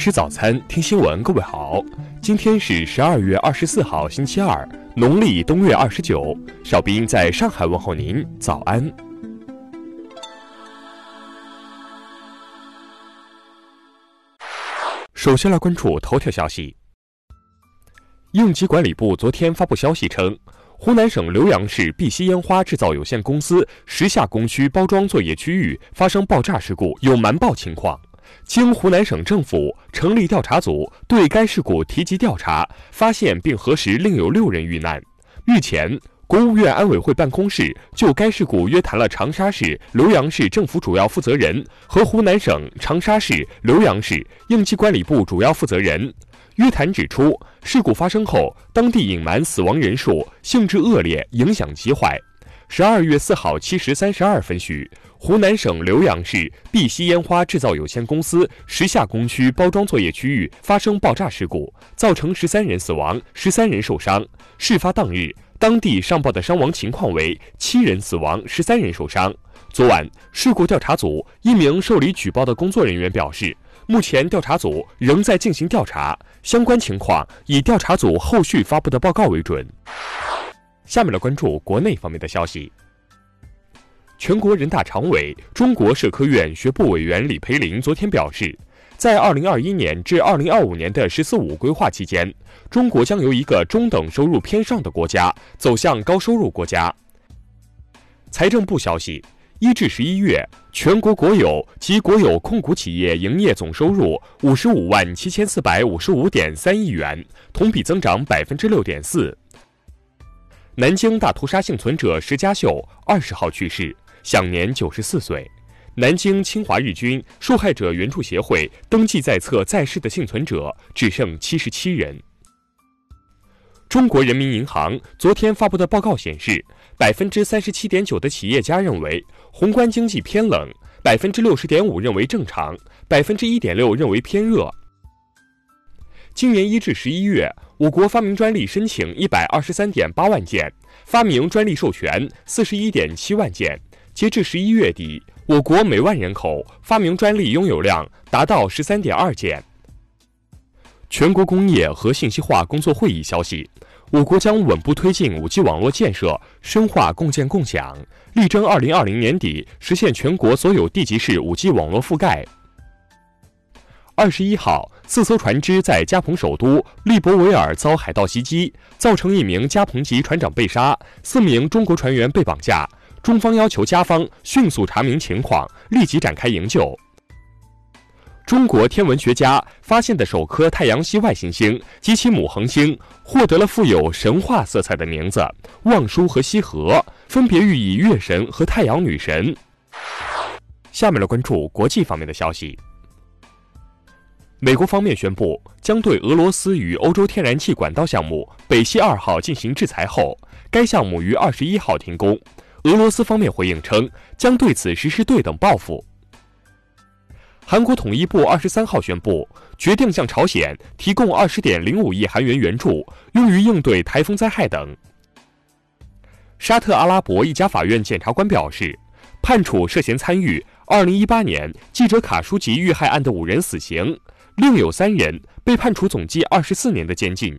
吃早餐，听新闻。各位好，今天是十二月二十四号，星期二，农历冬月二十九。小兵在上海问候您，早安。首先来关注头条消息。应急管理部昨天发布消息称。湖南省浏阳市碧溪烟花制造有限公司时下工区包装作业区域发生爆炸事故，有瞒报情况。经湖南省政府成立调查组对该事故提及调查，发现并核实另有六人遇难。日前，国务院安委会办公室就该事故约谈了长沙市、浏阳市政府主要负责人和湖南省长沙市、浏阳市应急管理部主要负责人。约谈指出，事故发生后，当地隐瞒死亡人数，性质恶劣，影响极坏。十二月四号七时三十二分许，湖南省浏阳市碧溪烟花制造有限公司时下工区包装作业区域发生爆炸事故，造成十三人死亡，十三人受伤。事发当日，当地上报的伤亡情况为七人死亡，十三人受伤。昨晚，事故调查组一名受理举报的工作人员表示。目前调查组仍在进行调查，相关情况以调查组后续发布的报告为准。下面来关注国内方面的消息。全国人大常委、中国社科院学部委员李培林昨天表示，在2021年至2025年的“十四五”规划期间，中国将由一个中等收入偏上的国家走向高收入国家。财政部消息。一至十一月，全国国有及国有控股企业营业总收入五十五万七千四百五十五点三亿元，同比增长百分之六点四。南京大屠杀幸存者石家秀二十号去世，享年九十四岁。南京侵华日军受害者援助协会登记在册在世的幸存者只剩七十七人。中国人民银行昨天发布的报告显示，百分之三十七点九的企业家认为宏观经济偏冷，百分之六十点五认为正常，百分之一点六认为偏热。今年一至十一月，我国发明专利申请一百二十三点八万件，发明专利授权四十一点七万件。截至十一月底，我国每万人口发明专利拥有量达到十三点二件。全国工业和信息化工作会议消息，我国将稳步推进 5G 网络建设，深化共建共享，力争2020年底实现全国所有地级市 5G 网络覆盖。二十一号，四艘船只在加蓬首都利博维尔遭海盗袭击，造成一名加蓬籍船长被杀，四名中国船员被绑架。中方要求加方迅速查明情况，立即展开营救。中国天文学家发现的首颗太阳系外行星及其母恒星，获得了富有神话色彩的名字“望舒”和“羲和”，分别寓意月神和太阳女神。下面来关注国际方面的消息。美国方面宣布将对俄罗斯与欧洲天然气管道项目北溪二号进行制裁后，该项目于二十一号停工。俄罗斯方面回应称，将对此实施对等报复。韩国统一部二十三号宣布，决定向朝鲜提供二十点零五亿韩元援助，用于应对台风灾害等。沙特阿拉伯一家法院检察官表示，判处涉嫌参与二零一八年记者卡舒吉遇害案的五人死刑，另有三人被判处总计二十四年的监禁。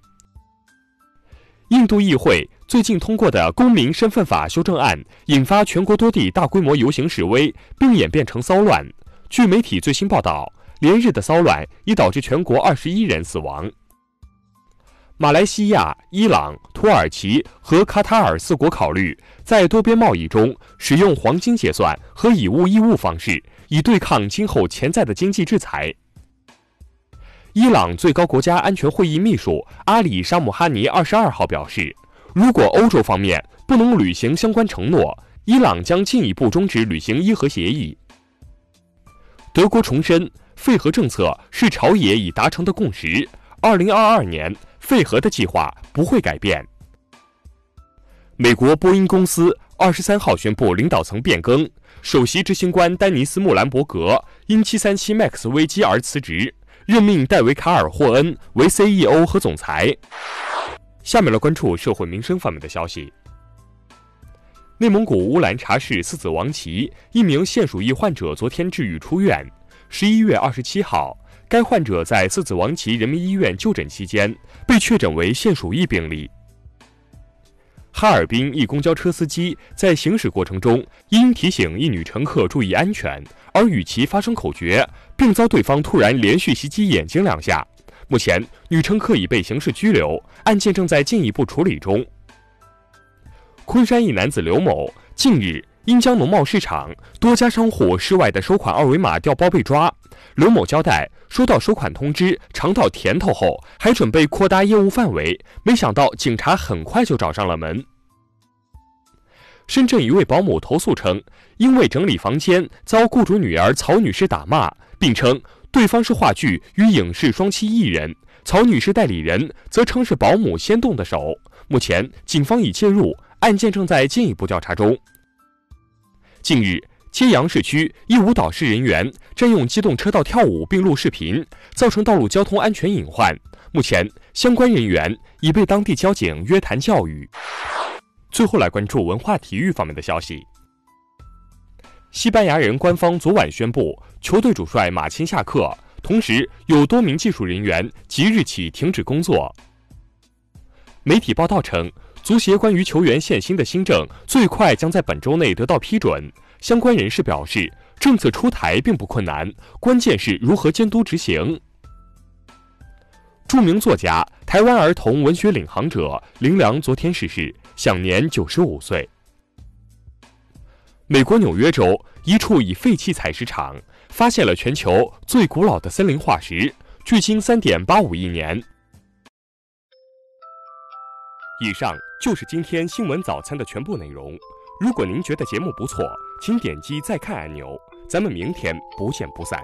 印度议会最近通过的公民身份法修正案，引发全国多地大规模游行示威，并演变成骚乱。据媒体最新报道，连日的骚乱已导致全国二十一人死亡。马来西亚、伊朗、土耳其和卡塔尔四国考虑在多边贸易中使用黄金结算和以物易物方式，以对抗今后潜在的经济制裁。伊朗最高国家安全会议秘书阿里沙姆哈尼二十二号表示，如果欧洲方面不能履行相关承诺，伊朗将进一步终止履行伊核协议。德国重申，废核政策是朝野已达成的共识。二零二二年废核的计划不会改变。美国波音公司二十三号宣布领导层变更，首席执行官丹尼斯·穆兰伯格因七三七 MAX 危机而辞职，任命戴维·卡尔霍恩为 CEO 和总裁。下面来关注社会民生方面的消息。内蒙古乌兰察市四子王旗一名腺鼠疫患者昨天治愈出院。十一月二十七号，该患者在四子王旗人民医院就诊期间被确诊为现鼠疫病例。哈尔滨一公交车司机在行驶过程中因提醒一女乘客注意安全而与其发生口角，并遭对方突然连续袭击眼睛两下。目前，女乘客已被刑事拘留，案件正在进一步处理中。昆山一男子刘某近日因将农贸市场多家商户室外的收款二维码调包被抓。刘某交代，收到收款通知，尝到甜头后，还准备扩大业务范围，没想到警察很快就找上了门。深圳一位保姆投诉称，因为整理房间遭雇主女儿曹女士打骂，并称对方是话剧与影视双栖艺人，曹女士代理人则称是保姆先动的手。目前，警方已介入。案件正在进一步调查中。近日，揭阳市区一舞蹈室人员占用机动车道跳舞并录视频，造成道路交通安全隐患。目前，相关人员已被当地交警约谈教育。最后来关注文化体育方面的消息。西班牙人官方昨晚宣布，球队主帅马钦下课，同时有多名技术人员即日起停止工作。媒体报道称。足协关于球员限薪的新政最快将在本周内得到批准。相关人士表示，政策出台并不困难，关键是如何监督执行。著名作家、台湾儿童文学领航者林良昨天逝世，享年九十五岁。美国纽约州一处以废弃采石场发现了全球最古老的森林化石，距今三点八五亿年。以上就是今天新闻早餐的全部内容。如果您觉得节目不错，请点击再看按钮。咱们明天不见不散。